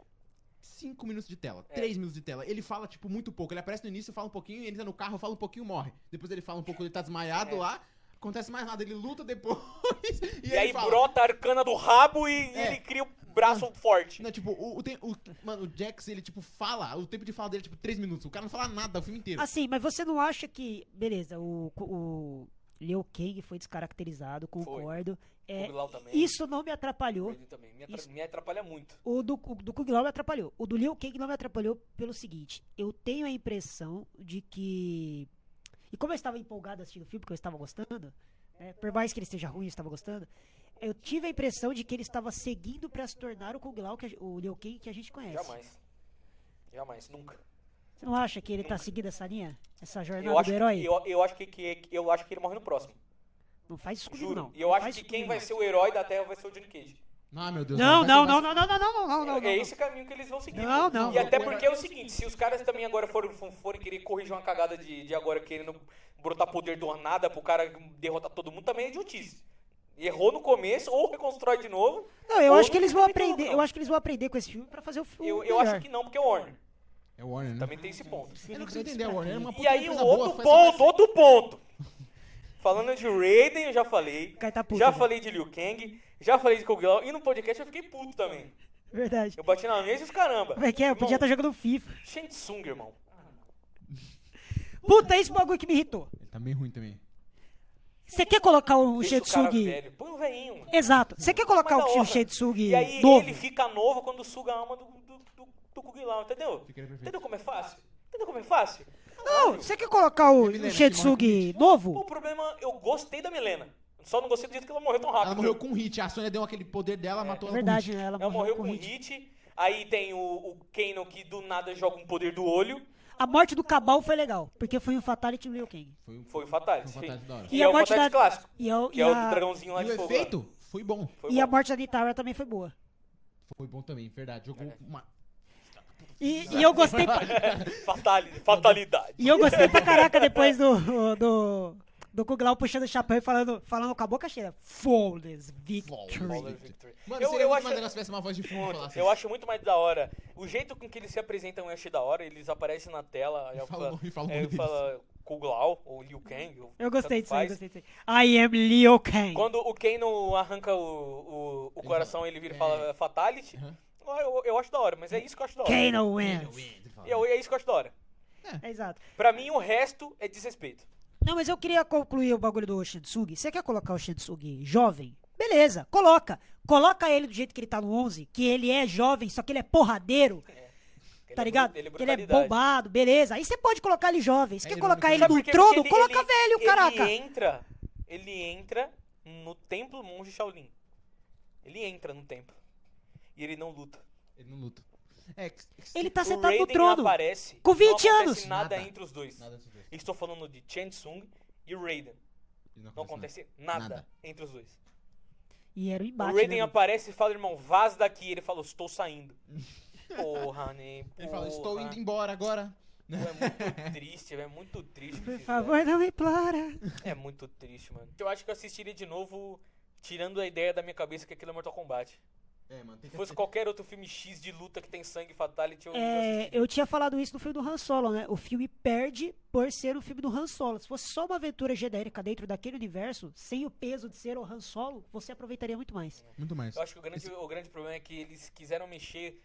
5 minutos de tela, É. 3 minutos de tela. Ele fala, tipo, muito pouco. Ele aparece no início, fala um pouquinho, ele entra no carro, fala um pouquinho e morre. Depois ele fala um pouco, ele tá desmaiado É. lá. Acontece mais nada, ele luta depois. e, E aí fala, brota a arcana do rabo e É. ele cria o braço forte. Não, tipo, o, o, tem- o- mano, o Jax, ele, tipo, fala. O tempo de fala dele é, tipo, 3 minutos. O cara não fala nada o filme inteiro. Assim, mas você não acha que. Beleza, o, o Liu Kang foi descaracterizado, concordo. É, Kuglau também. isso não me atrapalhou. Ele também. Me, atra- Isso- me atrapalha muito. O do, o do Kung Lao me atrapalhou. O do Liu Kang não me atrapalhou pelo seguinte: eu tenho a impressão de que. E como eu estava empolgado assistindo o filme, porque eu estava gostando, né, por mais que ele esteja ruim, eu estava gostando. Eu tive a impressão de que ele estava seguindo para se tornar o Kung Lao, que a- o Liu Kang que a gente conhece. Jamais. Jamais, nunca. Você não acha que ele tá seguindo essa linha? Essa jornada Eu acho, do herói? que, eu, eu, acho que, que- eu acho que ele morre no próximo. Não faz isso comigo, Juro. não. E eu Não acho que quem comigo, vai não. ser o herói da Terra vai ser o Johnny Cage. Ah, meu Deus. Não, não, não, não, não, não, não, não, não, não. é esse o caminho que eles vão seguir. Não, não. E até porque é o seguinte, se os caras também agora forem, forem querer corrigir uma cagada de, de agora querendo brotar poder do nada pro cara derrotar todo mundo, também é idiotice. Errou no começo, ou reconstrói de novo. Não, eu acho que eles vão novo, aprender. Eu acho que eles vão aprender com esse filme pra fazer o filme. Eu, eu acho que não, porque é o Warner. É o Warner, né? Também tem esse ponto. Eu não consigo entender a Warner. É uma E aí, outro boa, ponto, outro ponto. Falando de Raiden, eu já falei. Tá puto, já né? falei de Liu Kang, já falei de Koglau. E no podcast eu fiquei puto também. Verdade. Eu bati na mesa e os caramba. Como é que é? Eu podia estar jogando FIFA. Shang Tsung, irmão. Puta, esse bagulho que me irritou. Ele tá bem ruim também. Você quer colocar o Deixa o cara Shetsug... velho. Põe o velhinho, mano. Exato. Você quer colocar o hora. Shetsug E aí novo? ele fica novo quando suga a alma do, do, do, do entendeu? Entendeu como é fácil? Entendeu como é fácil? Não, você quer colocar o, o que Shetsug Pô, novo? o problema, eu gostei da Milena. Só não gostei do jeito que ela morreu tão rápido. Ela morreu com um hit. A Sônia deu aquele poder dela, matou É ela verdade, com um né? Ela Ela morreu com hit. hit. Aí tem o, o Kano que do nada joga um poder do olho. A morte do Cabal foi legal, porque foi um Fatality do Liu Kang. Foi, Foi o Fatality. Foi o Fatality da hora. E, E é a o morte Fatality da- clássico. E, a, Que e é o a- do dragãozinho lá E de o fogo. efeito foi bom. Foi e a bom. morte da Nitara também foi boa. Foi bom também, verdade. Jogou uma... E, e eu gostei pra, Fatali- fatalidade. e eu gostei pra caraca depois do do do Kuglau puxando o chapéu e falando, falando com a boca cheia. Flawless victory. Flawless victory. Mano, eu, seria eu acho, mais tivesse uma voz de fundo muito, falasse eu acho muito mais da hora. O jeito com que eles se apresentam eu achei da hora. Eles aparecem na tela. E fala- e fala Kuglau ou Liu Kang. ou Eu gostei disso eu gostei disso aí. I am Liu Kang. Quando o Kano arranca o, o, o coração, ele vira e é. fala Fatality. Aham. Eu, eu acho da hora, mas é isso que eu acho da hora. Kano wins. wins, ele fala. Eu, é isso que eu acho da hora. É, exato. Pra mim, o resto é desrespeito. Não, mas eu queria concluir o bagulho do Shitsugi. Você quer colocar o Shitsugi jovem? Beleza, coloca. Coloca ele do jeito que ele tá no 11, que ele é jovem, só que ele é porradeiro, Ele tá é ligado? Ele é que ele é bombado, beleza. Aí você pode colocar ele jovem. Você É quer colocar ele no quê? trono? Porque Coloca ele- velho, ele caraca. entra, ele entra no templo monge Shaolin. Ele entra no templo. E ele não luta. Ele não luta. É, Ele tá o sentado Raiden no trono. aparece. Com 20 não anos. acontece nada, Nada. entre os dois. Nada desses dois. Estou falando de Chen Tsung e Raiden. Ele Não acontece nada, Nada. entre os dois. E era o o embate, Raiden né? aparece e fala, irmão, vaza daqui. Ele falou, estou saindo. Porra, né? Ele fala, estou indo embora agora. É muito triste, é muito triste. o Por favor, não me implora. É muito triste, mano. Eu acho que eu assistiria de novo, tirando a ideia da minha cabeça que aquilo é Mortal Kombat. É, mano, tem Se que fosse qualquer outro filme X de luta que tem sangue e fatality, eu eu É, eu tinha falado isso no filme do Han Solo, né? O filme perde por ser um filme do Han Solo. Se fosse só uma aventura genérica dentro daquele universo, sem o peso de ser o Han Solo, você aproveitaria muito mais. Muito mais. Eu acho que o grande, o grande problema é que eles quiseram mexer.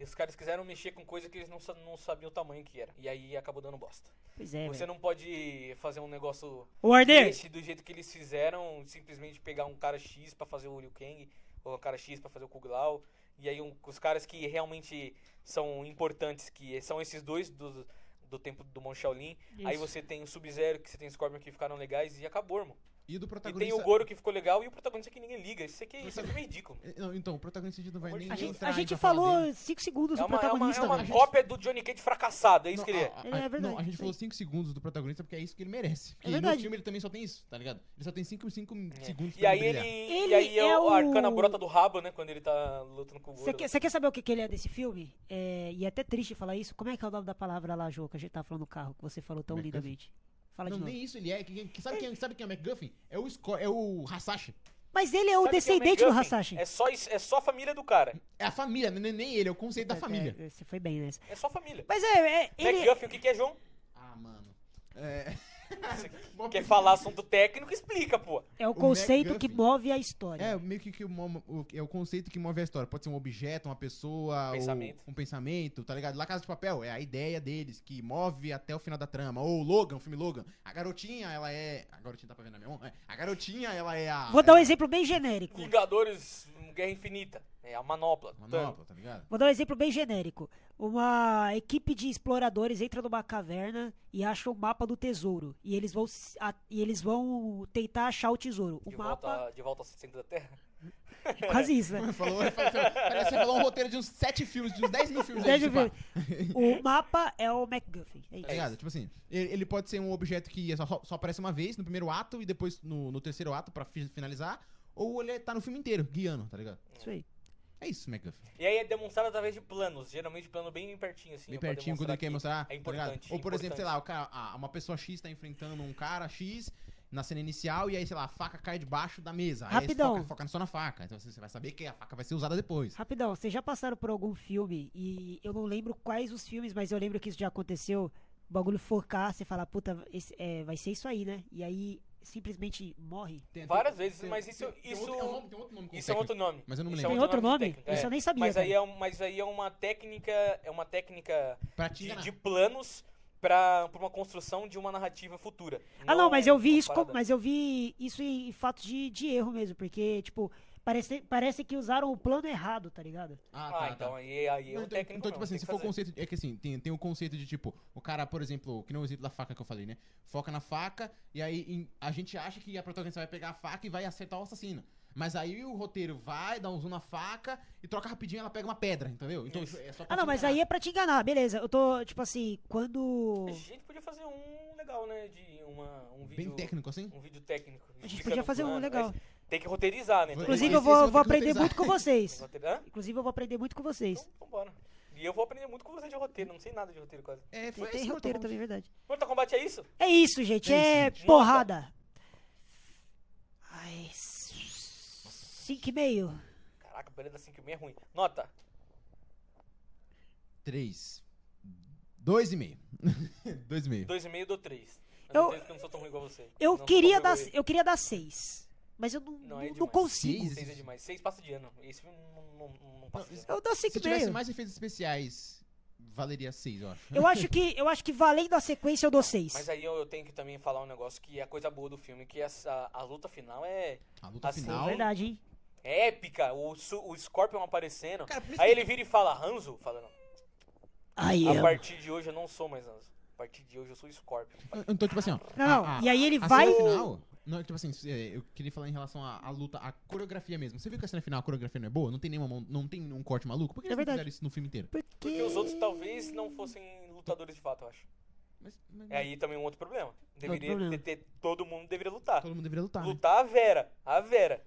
Os caras quiseram mexer com coisa que eles não, não sabiam o tamanho que era. E aí acabou dando bosta. Pois é, Você velho. não pode fazer um negócio Warner, desse do jeito que eles fizeram, simplesmente pegar um cara X pra fazer o Liu Kang, um cara X pra fazer o Kuglau. E aí um- os caras que realmente são importantes, que são esses dois do, do tempo do Mon Shaolin. Aí Isso. você tem o Sub-Zero, que você tem o Scorpion que ficaram legais e acabou, irmão. E do E protagonista. tem o Goro que ficou legal e o protagonista que ninguém liga. Isso aqui, isso aqui é meio ridículo. Eh, não, Então, o protagonista a gente não vai nem A gente, entrar a aí gente falou dele. 5 segundos É do uma, é uma, protagonista, é uma velho. cópia do Johnny Cage fracassado, é isso Não, que ele é. a- a- Ele é verdade, Não, a gente falou aí. 5 segundos do protagonista porque é isso que ele merece. Porque verdade. no filme ele também só tem isso, tá ligado? Ele só tem 5 segundos É. E pra aí brilhar. ele. Ele e aí é o Arcana brota do rabo, né? Quando ele tá lutando com o Você Goro. quer, você quer saber o que, que ele é desse filme? É, e é até triste falar isso. Como é que é o nome da palavra lá, Jô, que a gente tá falando no carro, que você falou tão lindamente? Fala Não, de novo. nem isso ele é. Que, que- sabe, quem, sabe quem é o McGuffin? É o, Sco é o Hasashi. Mas ele é o Sabe quem é descendente do? Hasashi. É só, é só a família do cara. É a família, nem, nem ele, é o conceito da família. É, você foi bem nessa. É só a família. Mas é, é ele, McGuffin, o que, que é, João? Ah, mano. É. Quer falar assunto técnico, explica, pô. é o o conceito que move a história. É, meio que, que o, o- é o conceito que move a história. Pode ser um objeto, uma pessoa, ou Pensamento. um pensamento, tá ligado? Lá Casa de Papel é a ideia deles que move até o final da trama. Ou Logan, o filme Logan. A garotinha, ela é. A garotinha tá pra ver na minha mão? É. A garotinha, ela é a. Vou dar um exemplo bem genérico. Vingadores, Guerra Infinita. É a manopla. a Thanos. Manopla, tá ligado? Vou dar um exemplo bem genérico. Uma equipe de exploradores entra numa caverna e acha o mapa do tesouro. E eles vão, a- e eles vão tentar achar o tesouro. O De mapa. volta, de volta ao centro da Terra. é Quase isso, né? Falou, parece que você falou um roteiro de uns 7 filmes, de uns 10 mil filmes. aí, Deixa eu tipo. O mapa é o MacGuffin. É isso. Tá ligado? Tipo assim, ele, pode ser um objeto que só, só aparece uma vez no primeiro ato e depois no, no terceiro ato pra fi- finalizar. Ou ele tá no filme inteiro, guiando, tá ligado? Isso aí. É isso, McGuffin. E aí é demonstrado através de planos. Geralmente plano bem pertinho, assim. Bem pertinho quando ele quer mostrar. É tá importante. Ou, por exemplo, sei lá, cara, ah, uma pessoa X tá enfrentando um cara X na cena inicial e aí, sei lá, a faca cai debaixo da mesa. Aí Rapidão. você foca, foca só na faca. Então você você vai saber que a faca vai ser usada depois. Rapidão, vocês já passaram por algum filme e eu não lembro quais os filmes, mas eu lembro que isso já aconteceu. O bagulho focar, você fala, puta, esse- é, vai ser isso aí, né? E aí simplesmente morre. Tem- Várias tem- vezes, tem- mas isso- tem isso- outro- é um nome- tem outro nome Isso é outro nome. Mas eu não me Isso é lembro. Tem outro nome? técnica, Isso é. eu nem sabia. Mas aí, é, um- mas aí é uma técnica. É uma técnica de, de planos pra, pra uma construção de uma narrativa futura. Ah, não, mas eu vi uma isso, mas eu vi isso em, em fatos de, de erro mesmo, porque, tipo, parece, parece que usaram o plano errado, tá ligado? Ah, Ah, tá, então tá. aí, aí é Não, um então, técnico. então, tipo mesmo, assim, se for o fazer. conceito. É que assim, tem, tem o conceito de tipo, o cara, por exemplo, que nem o exemplo da faca que eu falei, né? Foca na faca, e aí em- a gente acha que a protagonista vai pegar a faca e vai acertar o assassino. Mas aí o roteiro vai, dá um zoom na faca e troca rapidinho ela pega uma pedra, entendeu? Então Isso. é só pra Ah, não, mas enganar. aí é pra te enganar, beleza. Eu tô, tipo assim, quando. A gente podia fazer um legal, né? De uma, um vídeo. Bem técnico assim? Um vídeo técnico. A gente podia fazer um plano, legal. mas Tem que roteirizar, né? Então, Inclusive, eu vou, vou aprender muito com vocês. Inclusive, eu vou aprender muito com vocês. Então, vambora. E eu vou aprender muito com você de roteiro, não sei nada de roteiro quase. É, Tem, foi tem esse roteiro também, verdade. Mortal Kombat é isso? É isso, gente. É É, isso, gente. porrada. Ai, cinco e meio. Caraca, o Pereira da 5 é ruim. Nota. 3. 2,5. 2,5. 2,5 dou 3. Eu- Eu, não, eu não sou tão ruim igual você. Eu Não queria dar, eu queria dar seis. Mas eu não, Não, não, é não consigo. Seis? 6 é demais. 6 passa de ano. Esse filme não, não, não, não passa de ano. Eu dou cinco Se e tivesse meio. mais efeitos especiais, valeria 6, eu acho. Eu acho que eu acho que valendo a sequência eu dou seis. Mas aí eu, eu tenho que também falar um negócio que é a coisa boa do filme, que essa, a luta final é, A luta Assim, final. É verdade, hein? é épica. O, o Scorpion aparecendo. Cara, Aí que- ele vira e fala, Hanzo? Fala, não. Aí A eu. partir de hoje eu não sou mais Hanzo. A partir de hoje eu sou Scorpion. Então, tipo assim, ó. Não, a- a- e aí ele a vai. cena final. Não, tipo assim, é, eu queria falar em relação à, à luta, à coreografia mesmo. Você viu que a cena final, a coreografia não é boa? Não tem nenhuma mão, não tem um corte maluco? Por que É eles não fizeram isso no filme inteiro? Porque, Porque os outros talvez não fossem lutadores de fato, eu acho. Mas, mas- É aí também um outro problema. Deveria problema. ter, ter- todo mundo deveria lutar. todo mundo deveria lutar. né? Lutar a Vera, a Vera.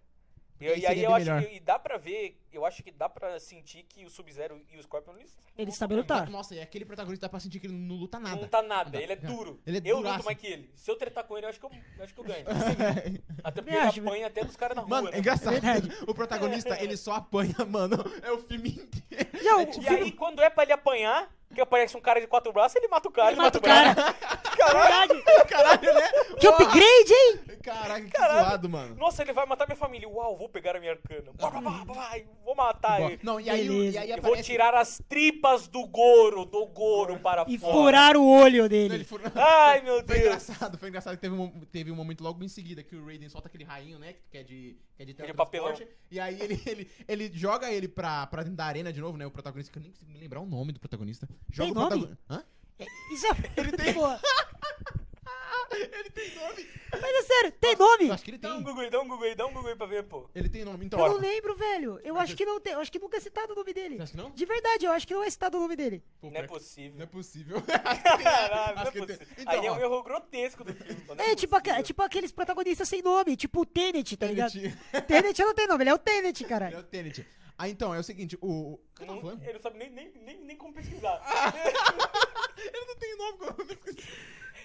E, Aí e aí eu bem acho melhor. que e dá pra ver, eu acho que dá pra sentir que o Sub-Zero e o Scorpion eles Eles sabem lutar. Nossa, e aquele protagonista dá pra sentir que ele não luta nada. não tá nada, Não, ele é duro. Ele é eu duraço. luto mais que ele. Se eu tretar com ele, eu acho que eu, eu acho que eu ganho. Até porque ele apanha até dos caras na rua. Mano, né? é engraçado. O protagonista, ele só apanha, mano. É o filme inteiro. Não, É o tipo- E aí, quando é pra ele apanhar, que aparece um cara de quatro braços, ele mata o cara. Ele mata o cara. Caralho. verdade. Caralho, né? Que upgrade, hein? Caraca, que Caralho. zoado, mano. Nossa, ele vai matar minha família. Uau, vou pegar a minha arcana. Vai, vai, vai, vai, vou matar ele. Não, e aí, Beleza. e aí Eu vou aparece... tirar as tripas do Goro, do Goro para E fora. furar o olho ele dele. furou- Ai, meu Foi Deus. engraçado, foi engraçado que teve um, teve um momento logo em seguida que o Raiden solta aquele rainho, né? Que é de, que é de Aquele teletransporte. E aí ele, ele, ele joga ele pra, pra dentro da arena de novo, né? O protagonista, que eu nem consigo me lembrar o nome do protagonista. Joga Tem o nome? protagonista. Hã? Isso é. Ele tem- Boa. Mas é sério, tem nome? Eu acho que ele Dá um tem. Google aí, dá um Google aí, dá um Google aí pra ver, pô. Ele tem nome, então. Eu não lembro, velho. Eu acho que não tem. Eu acho que nunca é citado o nome dele. Você acha que não? De verdade, eu acho que não é citado o nome dele. Pô, Não é possível. Não é possível. Caralho, não Acho é ele possível. tem. Então, Aí é ó. um erro grotesco do filme. pô, não É, tipo, possível. tipo aqueles protagonistas sem nome, tipo o Tenet, tá ligado? Tenet. Tenet não tem nome, ele é o Tenet, Ele é o Tenet. Ah, então, é o seguinte, o... o- que eu tava falando? ele não sabe nem, nem, nem, nem como pesquisar. Ele não tem nome. como-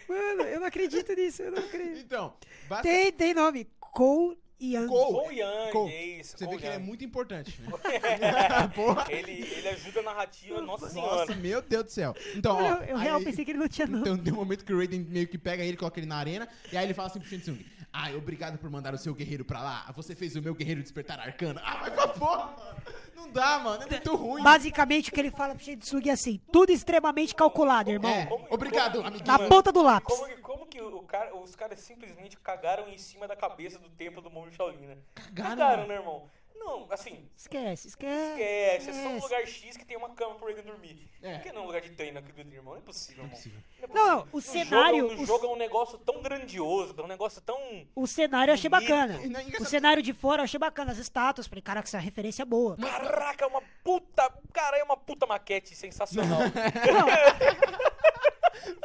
Mano, eu não acredito nisso, eu não acredito. Então, basta... Tem, tem nome. Cole Young. Cole. Cole Young, Cole. é isso. Você vê Cole que ele é muito importante, né? Porra. Ele, ele ajuda a narrativa, nossa Nossa, senhora. meu Deus do céu. Então, ó... Mano, eu, eu aí- real pensei que ele não tinha nome. Então tem um momento que o Raiden meio que pega ele, coloca ele na arena, e aí ele fala assim pro Shinsung, ai, obrigado por mandar o seu guerreiro pra lá, você fez o meu guerreiro despertar arcana. Ah, vai pra porra, mano. Não dá, mano, é muito ruim. Basicamente, o que ele fala pro Shinsugi é assim: tudo extremamente calculado, irmão. É, Como- obrigado, como- amiguinho. Na ponta do lápis. Como, que- como que o cara, os caras simplesmente cagaram em cima da cabeça do templo do Monge Shaolin, né? Cagaram, Cagaram, né, irmão? Não, assim, Esquece, esquece. esquece. É só um lugar X que tem uma cama pro ele dormir. É. Por que não um lugar de treino aqui do irmão? Não é possível, irmão. possível. é Não, não, o No cenário- Jogo, no o- jogo é um negócio tão grandioso, é um negócio tão. O cenário eu achei bacana. Não é O cenário de fora eu achei bacana, as estátuas. Falei, caraca, essa referência é boa. Caraca, é uma puta. Cara, é uma puta maquete sensacional.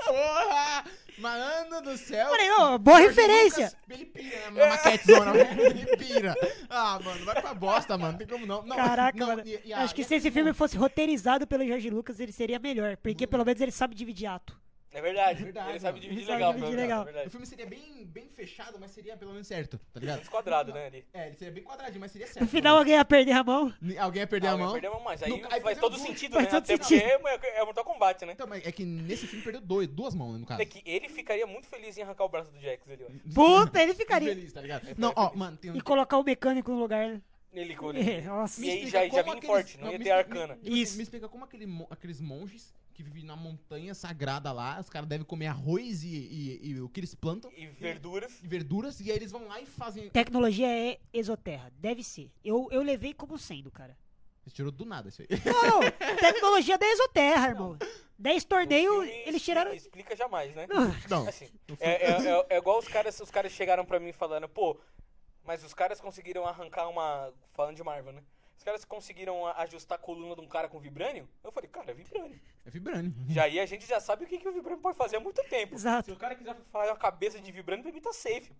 Porra! Mano do céu! Falei, não, boa referência. Lucas, ele pira na maquetezona, ele pira. Ah, mano, vai pra bosta, mano, não tem como não. não Caraca, não, mano. e- e Acho que e se esse filme fosse roteirizado pelo Jorge Lucas, ele seria melhor. Porque pelo menos ele sabe dividir ato. É verdade. Verdade, ele sabe dividir Ele sabe legal, dividir menos, legal. é O filme seria bem, bem fechado, mas seria pelo menos certo, tá ligado? Desquadrado, né, ali. É, ele seria bem quadradinho, mas seria certo. No final alguém ia perder a mão. Alguém ia perder Ah, a mão. Perdeu mais. Aí No- aí faz todo sentido, Faz né? todo Até sentido. porque é, é Mortal Kombat, né? Então, mas é que nesse filme perdeu dois, duas mãos, né, no caso. É que ele ficaria muito feliz em arrancar o braço do Jax ali, ó. Puta, ele ficaria. Feliz, tá ligado? Não, ó, mano, tem um... E colocar o mecânico no lugar. né? Ele com É, Nossa. E aí já- já aqueles- forte, não ia me ter arcana. Me, tipo assim, Isso. me explica como aquele, mo- aqueles monges que vivem na montanha sagrada lá, os caras devem comer arroz e, e- e o que eles plantam, E verduras. e verduras, e aí eles vão lá e fazem... Tecnologia é exoterra. Deve ser. Eu, eu levei como sendo, cara. Você tirou do nada isso aí. Não, não. Tecnologia da exoterra, irmão. Dez O torneios, filme eles tiraram. Explica jamais, né? Não, Assim, é, é, é- é igual os caras, os caras chegaram pra mim falando, pô, mas os caras conseguiram arrancar uma. Falando de Marvel, né? Os caras conseguiram a- ajustar a coluna de um cara com vibrânio? Eu falei, cara, é vibrânio. é vibrânio. Já aí a gente já sabe o que, que o vibrânio pode fazer há muito tempo. Exato. Se o cara quiser fazer uma cabeça de vibrânio, pra mim tá safe.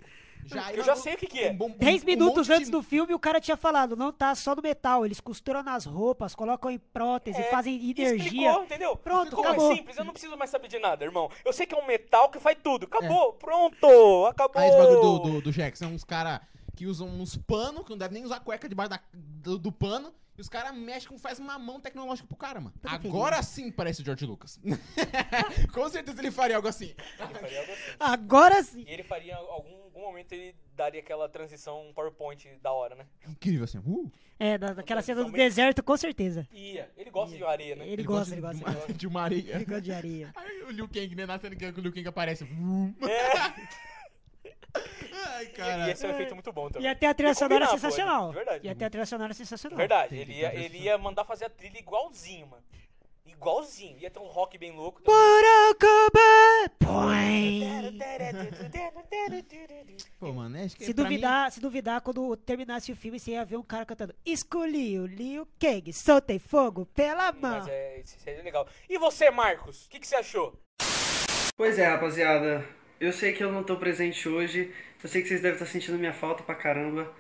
Já, Eu já sei o que que é. um bom- um- Dez um minutos monte antes de- do filme, o cara tinha falado, não tá só no metal, eles costuram nas roupas, colocam em prótese, É, fazem energia. Explicou, entendeu? Pronto, Como acabou. é simples, eu não preciso mais saber de nada, irmão. Eu sei que é um metal que faz tudo. Acabou, pronto, acabou. Aí esse bagulho do, do, do Jack, são uns caras que usam uns panos, que não devem nem usar cueca debaixo da, do, do pano, e os caras mexem com faz uma mão tecnológica pro cara, mano. Perfeito. Agora sim parece o George Lucas. com certeza ele faria algo assim. Ele faria algo assim. Agora sim. E ele faria, algum, algum momento, ele daria aquela transição PowerPoint da hora, né? Incrível assim. Uh, É, da- daquela cena do deserto, com certeza. Ia. Ele gosta de areia, né? Ele gosta, ele gosta. de uma, de uma areia. Ele gosta de areia. Aí o Liu Kang, né? Na cena que o Liu Kang aparece. Uh. Ai, E cara. esse é um efeito muito bom também. E até a trilha sonora pô, sensacional. de verdade. E até a trilha sonora sensacional. Verdade, ele ia, ele ia mandar fazer a trilha igualzinho, mano. Igualzinho. Ia ter um rock bem louco. Pô, mano, acho que Se duvidar, se duvidar, quando terminasse o filme, você ia ver um cara cantando Escolhi o Liu Kang, soltei fogo pela mão. Mas é, isso seria legal. E você, Marcos? O que, que você achou? Pois é, rapaziada. Eu sei que eu não tô presente hoje. Eu sei que vocês devem estar sentindo minha falta pra caramba.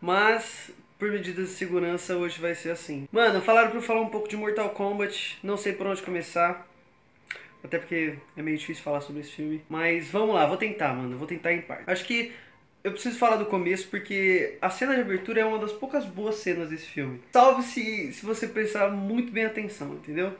Mas, por medidas de segurança, hoje vai ser assim. Mano, falaram pra eu falar um pouco de Mortal Kombat. Não sei por onde começar. Até porque é meio difícil falar sobre esse filme. Mas vamos lá, vou tentar, mano. Vou tentar em parte. Acho que eu preciso falar do começo porque a cena de abertura é uma das poucas boas cenas desse filme. Salve se, se você prestar muito bem atenção, entendeu?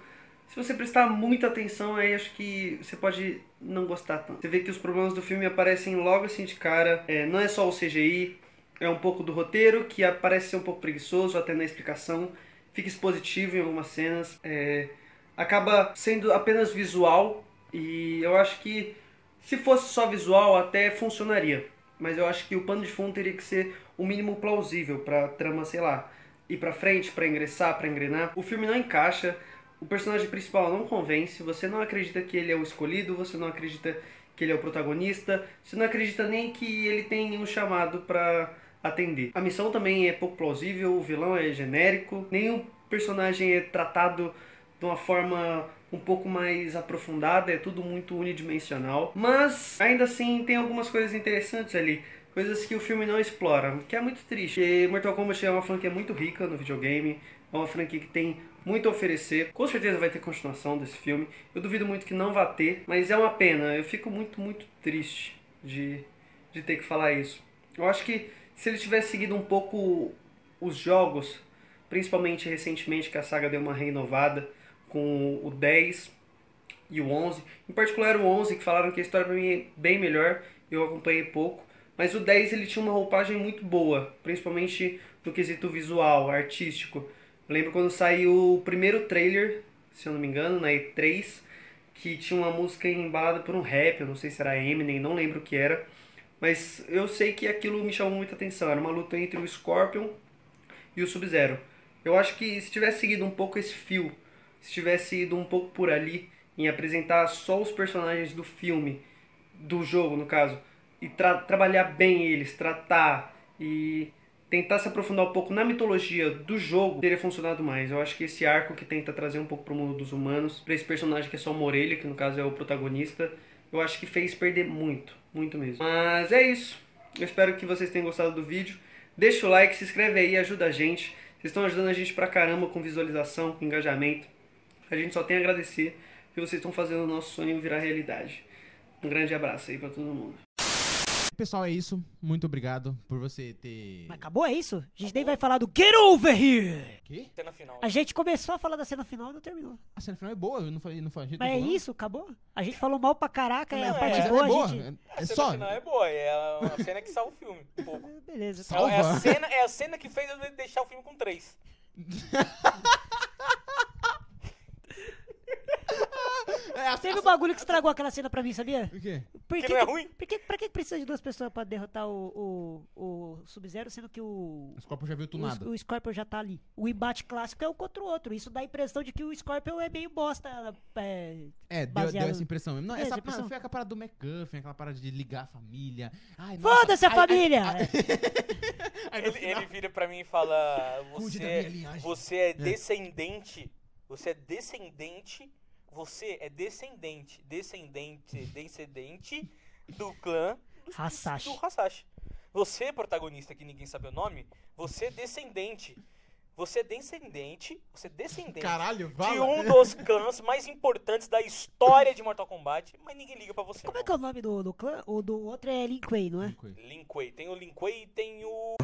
Se você prestar muita atenção, aí acho que você pode não gostar tanto. Você vê que os problemas do filme aparecem logo assim de cara. É, não é só o CGI, é um pouco do roteiro, que parece ser um pouco preguiçoso até na explicação. Fica expositivo em algumas cenas. É, acaba sendo apenas visual. E eu acho que se fosse só visual até funcionaria. Mas eu acho que o pano de fundo teria que ser o mínimo plausível pra trama, sei lá, ir pra frente, pra ingressar, pra engrenar. O filme não encaixa. O personagem principal não convence, você não acredita que ele é o escolhido, você não acredita que ele é o protagonista, você não acredita nem que ele tem um chamado pra atender. A missão também é pouco plausível, o vilão é genérico, nenhum personagem é tratado de uma forma um pouco mais aprofundada, é tudo muito unidimensional, mas ainda assim tem algumas coisas interessantes ali. Coisas que o filme não explora, que é muito triste. Mortal Kombat é uma franquia muito rica no videogame, é uma franquia que tem muito a oferecer. Com certeza vai ter continuação desse filme. Eu duvido muito que não vá ter, mas é uma pena. Eu fico muito, muito triste de, de ter que falar isso. Eu acho que se ele tivesse seguido um pouco os jogos, principalmente recentemente que a saga deu uma renovada com o 10 e o 11, em particular o 11 que falaram que a história para mim é bem melhor, eu acompanhei pouco, mas o 10 ele tinha uma roupagem muito boa, principalmente no quesito visual, artístico. Eu lembro quando saiu o primeiro trailer, se eu não me engano, na E3, que tinha uma música embalada por um rap, eu não sei se era Eminem, não lembro o que era. Mas eu sei que aquilo me chamou muita atenção. Era uma luta entre o Scorpion e o Sub-Zero. Eu acho que se tivesse seguido um pouco esse fio, se tivesse ido um pouco por ali, em apresentar só os personagens do filme, do jogo no caso, e tra trabalhar bem eles, tratar e tentar se aprofundar um pouco na mitologia do jogo, teria funcionado mais. Eu acho que esse arco que tenta trazer um pouco pro mundo dos humanos, para esse personagem que é só uma orelha, que no caso é o protagonista, eu acho que fez perder muito, muito mesmo. Mas é isso. Eu espero que vocês tenham gostado do vídeo. Deixa o like, se inscreve aí, ajuda a gente. Vocês estão ajudando a gente pra caramba com visualização, com engajamento. A gente só tem a agradecer que vocês estão fazendo o nosso sonho virar realidade. Um grande abraço aí pra todo mundo. Pessoal, é isso. Muito obrigado por você ter. Mas acabou, é isso? A gente nem vai falar do Get Over Here! Quê? Cena final. A gente começou a falar da cena final e não terminou. A cena final é boa, eu não falei, não falei. a gente Mas não é falou? isso, acabou? A gente falou mal pra caraca, Não, é a parte é, boa, é boa. a gente... É A cena só. final é boa, é uma cena que salva o filme. Um pouco. Beleza. Salva. É, a cena, é a cena que fez eu deixar o filme com três. É, a Teve um bagulho que estragou aquela cena pra mim, sabia? O quê? Por Que não é ruim? Por que, pra que precisa de duas pessoas pra derrotar o, o, o Sub-Zero, sendo que o, O Scorpion já viu tunado. o, o Scorpion já tá ali? O embate clássico é um contra o outro. Isso dá a impressão de que o Scorpion é meio bosta. É, É, deu, baseado- deu essa impressão mesmo. Não, essa, essa impressão. Foi aquela parada do McGuffin, aquela parada de ligar a família. Foda-se a ai, família! ai, ai, Ele, final- ele vira pra mim e fala: Você, linhagem." você é descendente. Você é descendente. Você é descendente. Descendente. Descendente do clã do Hasashi. do Hasashi. Você, protagonista, que ninguém sabe o nome, você é descendente. Você é descendente. Você é descendente. Caralho, de um dos clãs mais importantes da história de Mortal Kombat, mas ninguém liga pra você. Como é que é o nome do, do clã? O do outro é Lin Kuei, não é? Lin Kuei. Tem o Lin Kuei e tem o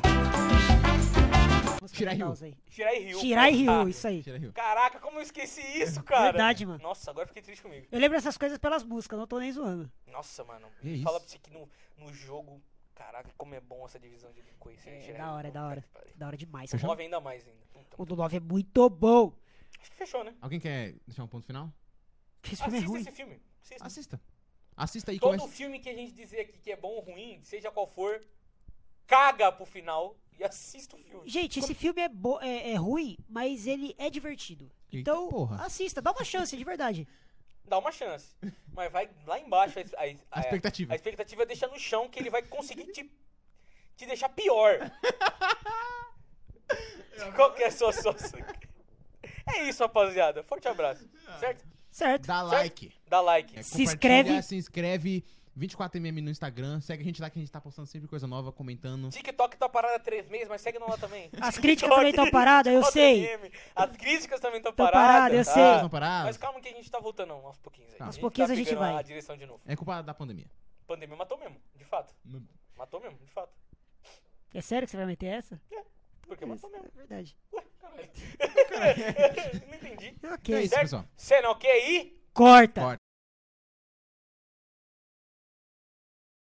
Shirai Ryu. isso aí. Shirai Ryu. Shirai Ryu, isso aí. Caraca, como eu esqueci isso, cara. Verdade, mano. Nossa, agora eu fiquei triste comigo. Eu lembro essas coisas pelas músicas, não tô nem zoando. Nossa, mano. Que isso? Fala pra você que no, no jogo, caraca, como é bom essa divisão de. Esse É, da hora, é da hora. que. Da hora demais. O 9 ainda mais ainda. Puta, O do 9 é muito bom. Acho que fechou, né? Alguém quer deixar um ponto final? Esse filme é Assista ruim. esse filme. Assista. Assista. Assista aí. Todo Começa... filme que a gente dizer aqui que é bom ou ruim, seja qual for, caga pro final e assista o filme. Gente, esse filme é, bo- é, é ruim, mas ele é divertido. Eita Então, porra. assista, dá uma chance, de verdade. Dá uma chance. Mas vai lá embaixo a, a- A expectativa. A expectativa é deixar no chão que ele vai conseguir te, te deixar pior. Qual que é a sua solução? É isso, rapaziada. Forte abraço. Certo? Certo. Dá like. Dá like. É, Se inscreve. Se inscreve. 24mm no Instagram. Segue a gente lá que a gente tá postando sempre coisa nova, comentando. TikTok tá parado há três meses, mas segue nós lá também. As críticas também estão paradas, eu sei. As críticas também estão Tão paradas. paradas, eu tá? sei. Pararam? Mas calma que a gente tá voltando aos pouquinhos aí. Tá. Aos gente pouquinhos tá a gente vai. a direção de novo. É culpa da pandemia. A pandemia matou mesmo, de fato. Matou mesmo, de fato. É sério que você vai meter essa? Porque matou mesmo. É verdade. Ué, caralho. Não entendi. Ok. É isso, pessoal. Não quer ir? Corta. Corta.